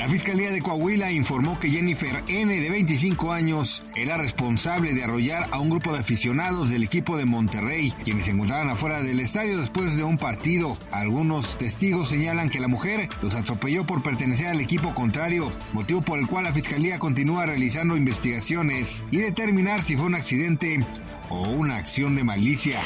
La Fiscalía de Coahuila informó que Jennifer N., de 25 años, era responsable de arrollar a un grupo de aficionados del equipo de Monterrey, quienes se encontraban afuera del estadio después de un partido. Algunos testigos señalan que la mujer los atropelló por pertenecer al equipo contrario, motivo por el cual la Fiscalía continúa realizando investigaciones y determinar si fue un accidente o una acción de malicia.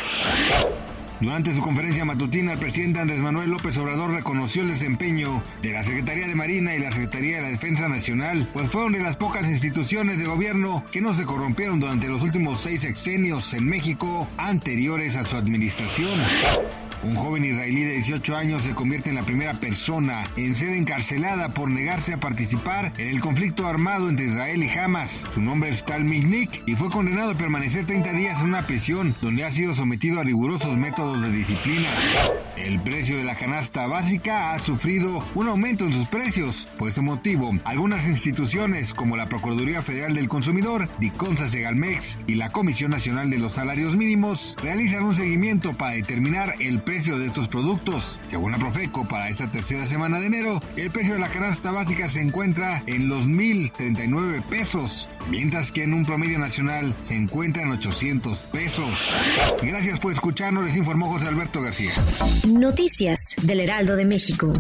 Durante su conferencia matutina, el presidente Andrés Manuel López Obrador reconoció el desempeño de la Secretaría de Marina y la Secretaría de la Defensa Nacional, pues fueron de las pocas instituciones de gobierno que no se corrompieron durante los últimos seis sexenios en México anteriores a su administración. Un joven israelí de 18 años se convierte en la primera persona en ser encarcelada por negarse a participar en el conflicto armado entre Israel y Hamas. Su nombre es Tal Mignik y fue condenado a permanecer 30 días en una prisión donde ha sido sometido a rigurosos métodos de disciplina. El precio de la canasta básica ha sufrido un aumento en sus precios. Por ese motivo, algunas instituciones como la Procuraduría Federal del Consumidor, Diconsa Segalmex y la Comisión Nacional de los Salarios Mínimos realizan un seguimiento para determinar el precio de estos productos. Según la Profeco, para esta tercera semana de enero, el precio de la canasta básica se encuentra en los 1.039 pesos, mientras que en un promedio nacional se encuentra en 800 pesos. Gracias por escucharnos, les informó José Alberto García. Noticias del Heraldo de México.